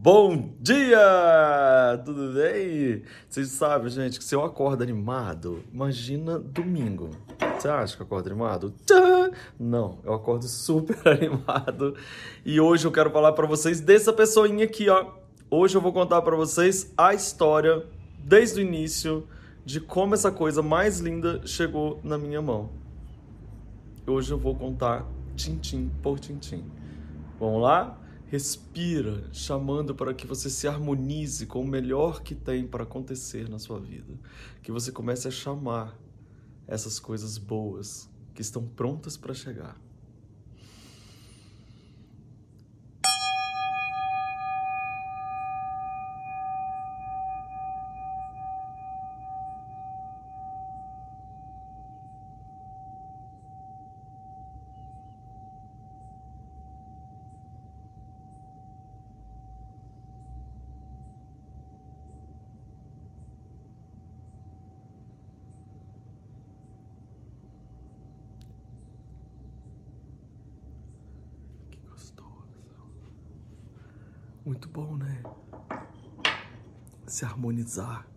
Bom dia! Tudo bem? Vocês sabem, gente, que se eu acordo animado, imagina domingo. Você acha que eu acordo animado? Não, eu acordo super animado. E hoje eu quero falar para vocês dessa pessoinha aqui, ó. Hoje eu vou contar para vocês a história desde o início de como essa coisa mais linda chegou na minha mão. Hoje eu vou contar tintim por tintim. Vamos lá? Respira, chamando para que você se harmonize com o melhor que tem para acontecer na sua vida. Que você comece a chamar essas coisas boas que estão prontas para chegar. Muito bom, né? Se harmonizar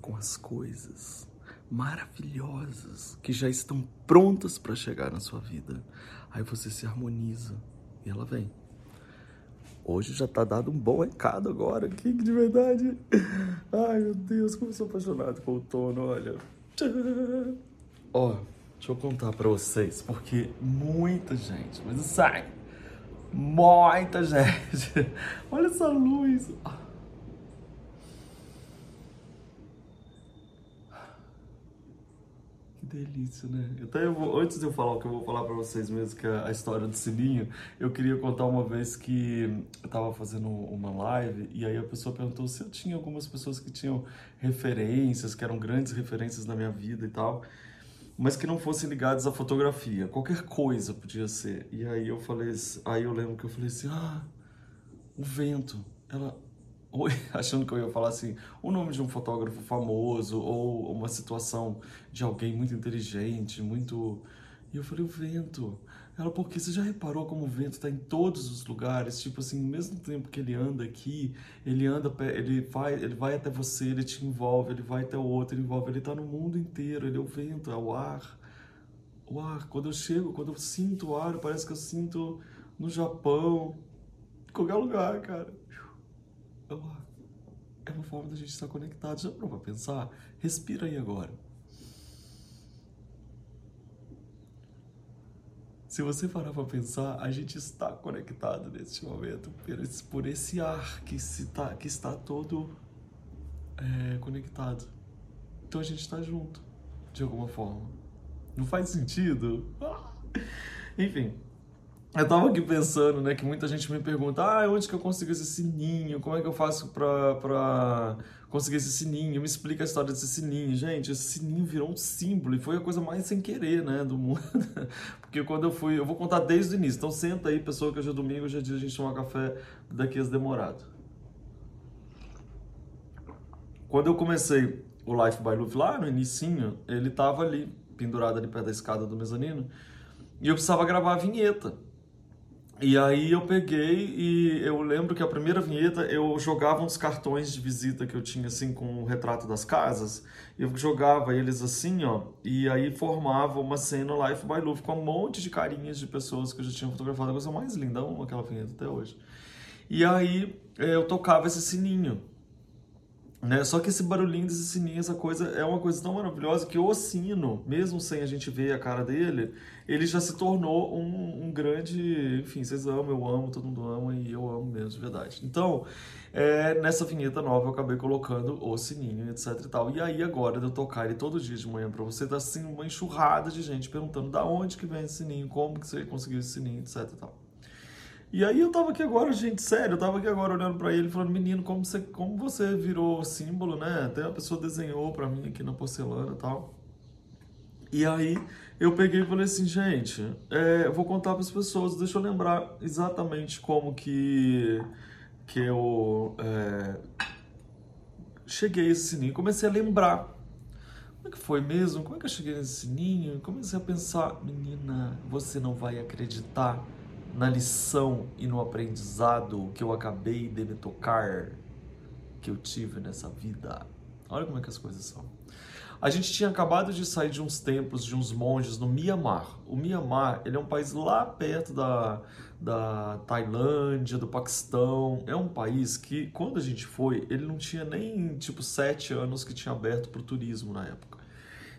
com as coisas maravilhosas que já estão prontas para chegar na sua vida. Aí você se harmoniza e ela vem. Hoje já tá dado um bom recado agora aqui, de verdade. Ai, meu Deus, como eu sou apaixonado com o outono, olha. Ó, deixa eu contar para vocês, porque muita gente, mas sai Muita gente. Olha essa luz. Delícia, né? Até eu vou, antes de eu falar o que eu vou falar para vocês mesmo, que é a história do sininho, eu queria contar uma vez que eu tava fazendo uma live e aí a pessoa perguntou se eu tinha algumas pessoas que tinham referências, que eram grandes referências na minha vida e tal mas que não fossem ligados à fotografia. Qualquer coisa podia ser. E aí eu falei, aí eu lembro que eu falei assim, ah, o vento. Ela, oi, achando que eu ia falar assim, o nome de um fotógrafo famoso ou uma situação de alguém muito inteligente, muito. E eu falei, o vento. Ela, porque você já reparou como o vento está em todos os lugares? Tipo assim, ao mesmo tempo que ele anda aqui, ele anda, ele vai, ele vai até você, ele te envolve, ele vai até o outro, ele envolve, ele está no mundo inteiro, ele é o vento, é o ar. O ar, quando eu chego, quando eu sinto o ar, parece que eu sinto no Japão, em qualquer lugar, cara. É o ar. É uma forma da gente estar conectado. Já parou pra pensar? Respira aí agora. Se você parar para pensar, a gente está conectado neste momento por esse, por esse ar que, se tá, que está todo é, conectado. Então a gente está junto, de alguma forma. Não faz sentido? Enfim, eu tava aqui pensando, né, que muita gente me pergunta, ah, onde que eu consigo esse sininho? Como é que eu faço pra, pra conseguir esse sininho, me explica a história desse sininho. Gente, esse sininho virou um símbolo e foi a coisa mais sem querer, né, do mundo. Porque quando eu fui, eu vou contar desde o início. Então senta aí, pessoa, que hoje é domingo, hoje é dia a gente tomar café daqui a demorado. Quando eu comecei o Life by Luffy lá no inicinho, ele tava ali, pendurado ali perto da escada do mezanino, e eu precisava gravar a vinheta. E aí eu peguei e eu lembro que a primeira vinheta eu jogava uns cartões de visita que eu tinha assim com o retrato das casas, eu jogava eles assim, ó, e aí formava uma cena Life by Luffy com um monte de carinhas de pessoas que eu já tinha fotografado, a coisa mais linda, aquela vinheta até hoje. E aí eh, eu tocava esse sininho. Né? Só que esse barulhinho desse sininho, essa coisa, é uma coisa tão maravilhosa que o sino, mesmo sem a gente ver a cara dele, ele já se tornou um, um grande. Enfim, vocês amam, eu amo, todo mundo ama e eu amo mesmo, de verdade. Então, é, nessa vinheta nova eu acabei colocando o sininho, etc e tal. E aí, agora de eu tocar ele todo dia de manhã pra você, tá assim uma enxurrada de gente perguntando da onde que vem esse sininho, como que você conseguiu esse sininho, etc e tal. E aí eu tava aqui agora, gente, sério, eu tava aqui agora olhando para ele, falando, menino, como você, como você virou símbolo, né? Até a pessoa desenhou para mim aqui na porcelana e tal. E aí eu peguei e falei assim, gente, é, eu vou contar para as pessoas, deixa eu lembrar exatamente como que, que eu é, cheguei a esse sininho. Comecei a lembrar. Como é que foi mesmo? Como é que eu cheguei nesse sininho? Comecei a pensar, menina, você não vai acreditar na lição e no aprendizado que eu acabei de me tocar, que eu tive nessa vida. Olha como é que as coisas são. A gente tinha acabado de sair de uns templos, de uns monges no Myanmar. O Myanmar, ele é um país lá perto da, da Tailândia, do Paquistão. É um país que, quando a gente foi, ele não tinha nem, tipo, sete anos que tinha aberto para o turismo na época.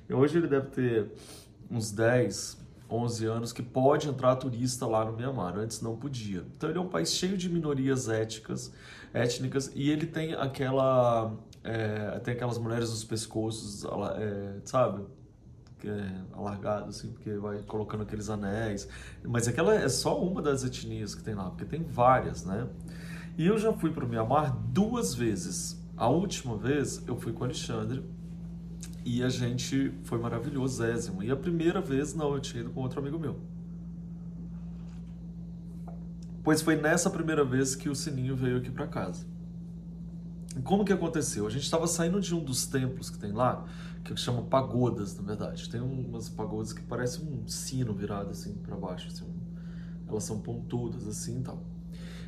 E hoje ele deve ter uns 10, 11 anos que pode entrar turista lá no Myanmar, antes não podia. Então ele é um país cheio de minorias étnicas, étnicas e ele tem aquela é, tem aquelas mulheres dos pescoços, é, sabe? É, alargado assim, porque vai colocando aqueles anéis. Mas aquela é só uma das etnias que tem lá, porque tem várias, né? E eu já fui para o Myanmar duas vezes. A última vez eu fui com o Alexandre e a gente foi maravilhosésimo. E a primeira vez, não, eu tinha ido com outro amigo meu. Pois foi nessa primeira vez que o Sininho veio aqui para casa. Como que aconteceu? A gente estava saindo de um dos templos que tem lá, que chama pagodas, na verdade. Tem umas pagodas que parecem um sino virado assim para baixo, assim. Elas são pontudas assim e tal.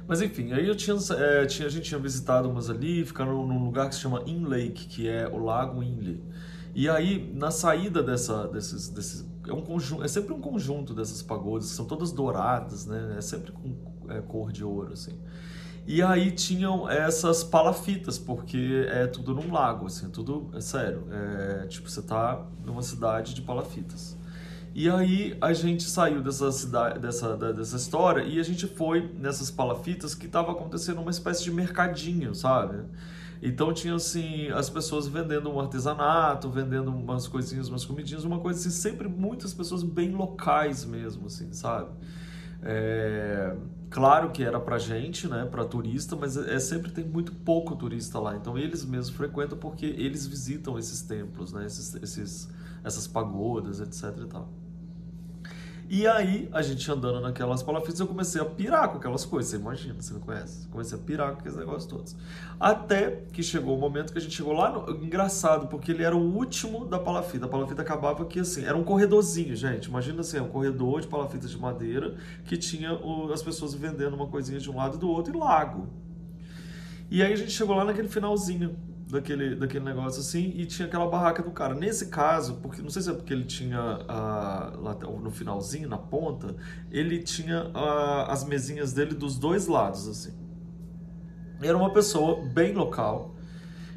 Mas enfim, aí eu tinha, é, tinha, a gente tinha visitado umas ali, ficaram num lugar que se chama In Lake, que é o Lago Inle. E aí, na saída dessa, desses, desses é, um conjunto, é sempre um conjunto dessas pagodas, são todas douradas, né? É sempre com é, cor de ouro, assim. E aí tinham essas palafitas, porque é tudo num lago, assim, é tudo, é sério, é, tipo, você tá numa cidade de palafitas. E aí a gente saiu dessa cidade, dessa, dessa história e a gente foi nessas palafitas que estava acontecendo uma espécie de mercadinho, sabe? Então tinha assim, as pessoas vendendo um artesanato, vendendo umas coisinhas, umas comidinhas, uma coisa assim, sempre muitas pessoas bem locais mesmo, assim, sabe? É, claro que era pra gente, né, pra turista, mas é, sempre tem muito pouco turista lá. Então eles mesmos frequentam porque eles visitam esses templos, né, esses, esses essas pagodas, etc e tal. E aí, a gente andando naquelas palafitas, eu comecei a pirar com aquelas coisas. Você imagina, você não conhece? Comecei a pirar com aqueles negócios todos. Até que chegou o momento que a gente chegou lá. No... Engraçado, porque ele era o último da palafita. A palafita acabava aqui assim. Era um corredorzinho, gente. Imagina assim, um corredor de palafitas de madeira que tinha o... as pessoas vendendo uma coisinha de um lado e do outro e lago. E aí a gente chegou lá naquele finalzinho daquele, daquele negócio assim e tinha aquela barraca do cara. Nesse caso, porque não sei se é porque ele tinha uh, lá no finalzinho, na ponta, ele tinha uh, as mesinhas dele dos dois lados assim. Era uma pessoa bem local,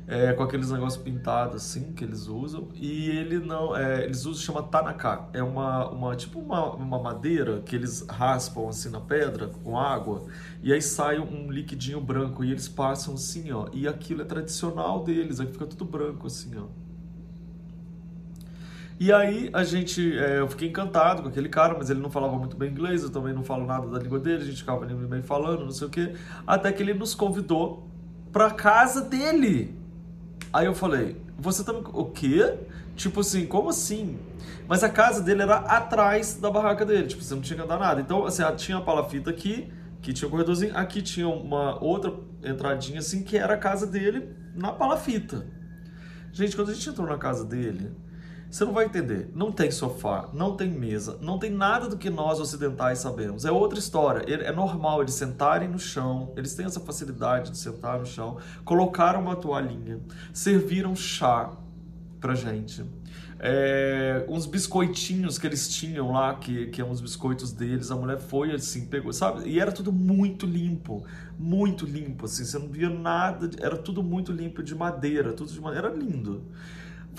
é, com aqueles negócios pintados assim que eles usam. E ele não é, eles usam chama tanaka. É uma, uma tipo uma, uma madeira que eles raspam assim na pedra com água. E aí sai um liquidinho branco e eles passam assim ó. E aquilo é tradicional deles aí fica tudo branco assim ó. E aí a gente, é, eu fiquei encantado com aquele cara, mas ele não falava muito bem inglês, eu também não falo nada da língua dele, a gente ficava ali bem falando, não sei o quê, até que ele nos convidou para casa dele. Aí eu falei, você tá. O quê? Tipo assim, como assim? Mas a casa dele era atrás da barraca dele, tipo, você não tinha que andar nada. Então, assim, tinha a palafita aqui, que tinha um corredorzinho, aqui tinha uma outra entradinha assim, que era a casa dele na palafita. Gente, quando a gente entrou na casa dele, você não vai entender. Não tem sofá, não tem mesa, não tem nada do que nós ocidentais sabemos. É outra história. É normal eles sentarem no chão, eles têm essa facilidade de sentar no chão, colocaram uma toalhinha, serviram chá pra gente. É, uns biscoitinhos que eles tinham lá, que, que é uns biscoitos deles, a mulher foi assim, pegou, sabe? E era tudo muito limpo, muito limpo, assim, você não via nada, era tudo muito limpo, de madeira, tudo de madeira, era lindo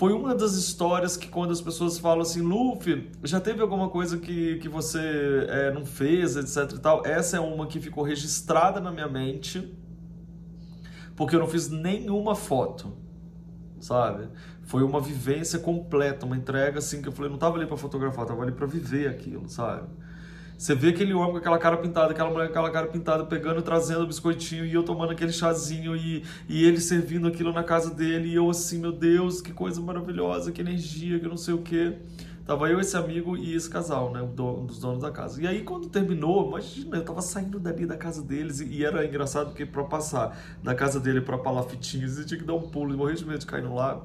foi uma das histórias que quando as pessoas falam assim, Luffy, já teve alguma coisa que, que você é, não fez, etc e tal, essa é uma que ficou registrada na minha mente, porque eu não fiz nenhuma foto, sabe? Foi uma vivência completa, uma entrega assim que eu falei, não tava ali para fotografar, tava ali para viver aquilo, sabe? Você vê aquele homem com aquela cara pintada, aquela mulher com aquela cara pintada, pegando, trazendo biscoitinho e eu tomando aquele chazinho e, e ele servindo aquilo na casa dele e eu assim, meu Deus, que coisa maravilhosa, que energia, que não sei o que. Tava eu, esse amigo e esse casal, né? Um dos donos da casa. E aí, quando terminou, imagina, eu tava saindo dali da casa deles e, e era engraçado porque pra passar da casa dele pra Palafitinhos, eu tinha que dar um pulo e morrer de medo de cair no lago.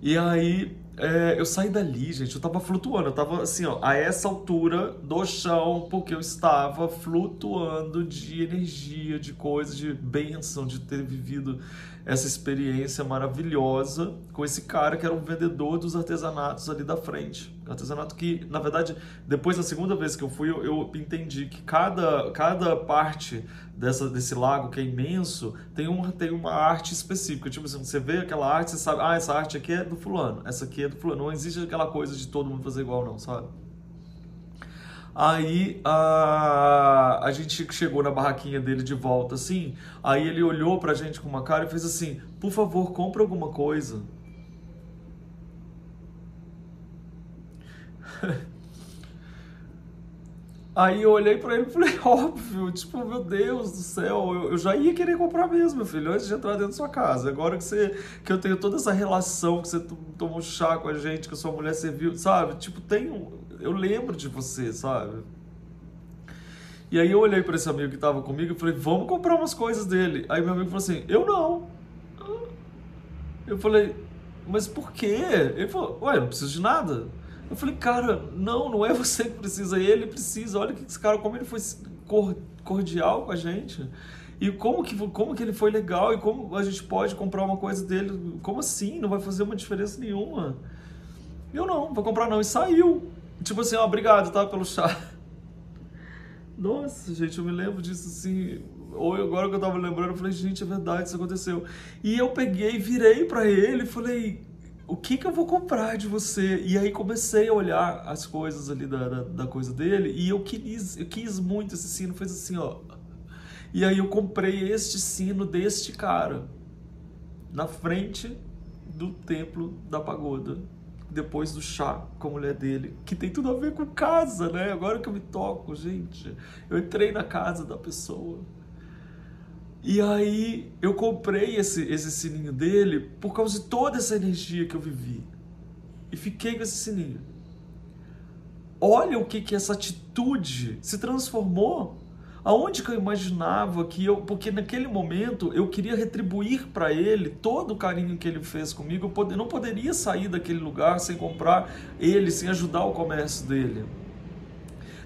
E aí é, eu saí dali, gente, eu tava flutuando, eu tava assim, ó, a essa altura do chão, porque eu estava flutuando de energia, de coisa, de bênção, de ter vivido essa experiência maravilhosa com esse cara que era um vendedor dos artesanatos ali da frente. Artesanato que, na verdade, depois da segunda vez que eu fui, eu, eu entendi que cada, cada parte dessa, desse lago que é imenso tem uma, tem uma arte específica. Tipo assim, você vê aquela arte, você sabe, ah, essa arte aqui é do fulano, essa aqui é do fulano. Não existe aquela coisa de todo mundo fazer igual, não, sabe? Aí a, a gente chegou na barraquinha dele de volta, assim. Aí ele olhou pra gente com uma cara e fez assim: Por favor, compra alguma coisa. Aí eu olhei para ele e falei, óbvio, tipo, meu Deus do céu, eu, eu, já ia querer comprar mesmo, meu filho, antes de entrar dentro da sua casa. Agora que, você, que eu tenho toda essa relação, que você tomou chá com a gente, que a sua mulher serviu, sabe? Tipo, tem eu lembro de você, sabe? E aí eu olhei para esse amigo que estava comigo e falei, vamos comprar umas coisas dele. Aí meu amigo falou assim, eu não. Eu falei, mas por quê? Ele falou, ué, não preciso de nada. Eu falei, cara, não, não é você que precisa, ele precisa. Olha que esse cara, como ele foi cordial com a gente. E como que, como que ele foi legal e como a gente pode comprar uma coisa dele. Como assim? Não vai fazer uma diferença nenhuma. Eu não, vou comprar não. E saiu. Tipo assim, ó, obrigado, tá? Pelo chá. Nossa, gente, eu me lembro disso assim. Ou agora que eu tava lembrando, eu falei, gente, é verdade, isso aconteceu. E eu peguei, virei para ele e falei, o que que eu vou comprar de você? E aí comecei a olhar as coisas ali da, da, da coisa dele e eu quis, eu quis muito esse sino, fez assim, ó. E aí eu comprei este sino deste cara na frente do templo da pagoda depois do chá com a mulher dele, que tem tudo a ver com casa, né? Agora que eu me toco, gente, eu entrei na casa da pessoa. E aí eu comprei esse, esse sininho dele por causa de toda essa energia que eu vivi. E fiquei com esse sininho. Olha o que que essa atitude se transformou Aonde que eu imaginava que eu, porque naquele momento eu queria retribuir para ele todo o carinho que ele fez comigo, eu não poderia sair daquele lugar sem comprar ele, sem ajudar o comércio dele.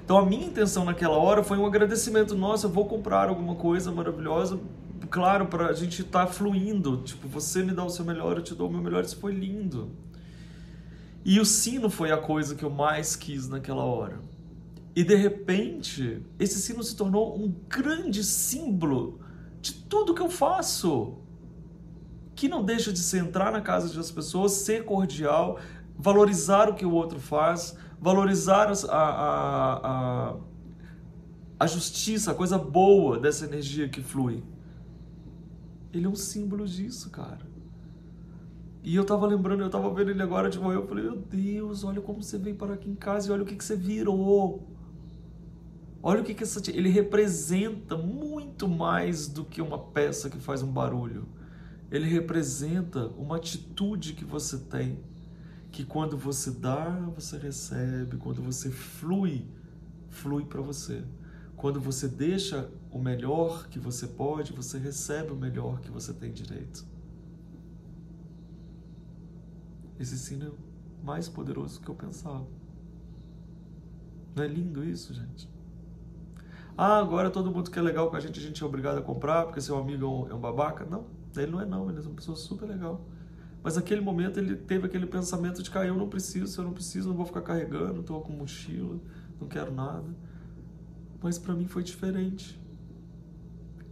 Então a minha intenção naquela hora foi um agradecimento, nossa, eu vou comprar alguma coisa maravilhosa, claro, para a gente estar tá fluindo, tipo, você me dá o seu melhor, eu te dou o meu melhor, isso foi lindo. E o sino foi a coisa que eu mais quis naquela hora. E de repente, esse sino se tornou um grande símbolo de tudo que eu faço. Que não deixa de ser entrar na casa das pessoas, ser cordial, valorizar o que o outro faz, valorizar a, a, a, a justiça, a coisa boa dessa energia que flui. Ele é um símbolo disso, cara. E eu tava lembrando, eu tava vendo ele agora de manhã, eu falei, meu Deus, olha como você veio para aqui em casa e olha o que, que você virou. Olha o que, que essa, ele representa muito mais do que uma peça que faz um barulho. Ele representa uma atitude que você tem, que quando você dá, você recebe, quando você flui, flui para você. Quando você deixa o melhor que você pode, você recebe o melhor que você tem direito. Esse sino é mais poderoso do que eu pensava. Não é lindo isso, gente? Ah, agora todo mundo que é legal com a gente, a gente é obrigado a comprar porque seu amigo é um, é um babaca. Não, ele não é não, ele é uma pessoa super legal. Mas naquele momento ele teve aquele pensamento de ah, eu não preciso, eu não preciso, não vou ficar carregando, estou com mochila, não quero nada. Mas para mim foi diferente.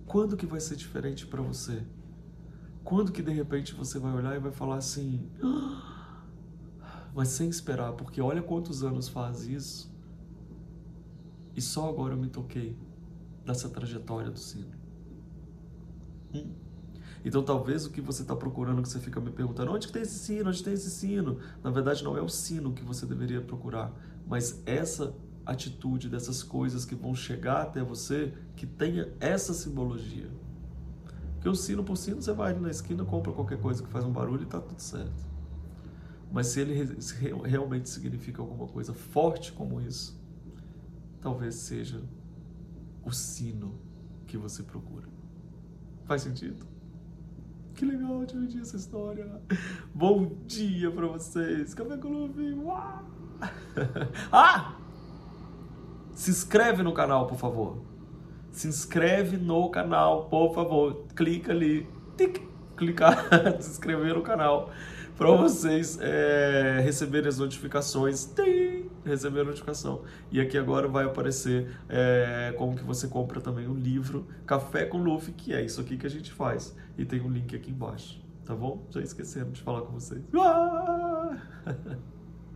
Quando que vai ser diferente para você? Quando que de repente você vai olhar e vai falar assim, mas sem esperar, porque olha quantos anos faz isso e só agora eu me toquei dessa trajetória do sino. Hum. Então talvez o que você está procurando, que você fica me perguntando, onde tem esse sino, onde tem esse sino? Na verdade não é o sino que você deveria procurar, mas essa atitude dessas coisas que vão chegar até você, que tenha essa simbologia. Porque o sino por sino, você vai ali na esquina, compra qualquer coisa que faz um barulho e está tudo certo. Mas se ele realmente significa alguma coisa forte como isso, talvez seja o sino que você procura. Faz sentido? Que legal dividir essa história. Bom dia pra vocês. Café com Luffy. Ah! Se inscreve no canal, por favor. Se inscreve no canal, por favor. Clica ali. Tic, clicar, se inscrever no canal para vocês é, receberem as notificações. Tim, receber a notificação. E aqui agora vai aparecer é, como que você compra também o livro Café com Luffy, que é isso aqui que a gente faz. E tem um link aqui embaixo, tá bom? Já esqueceram de falar com vocês. Ah!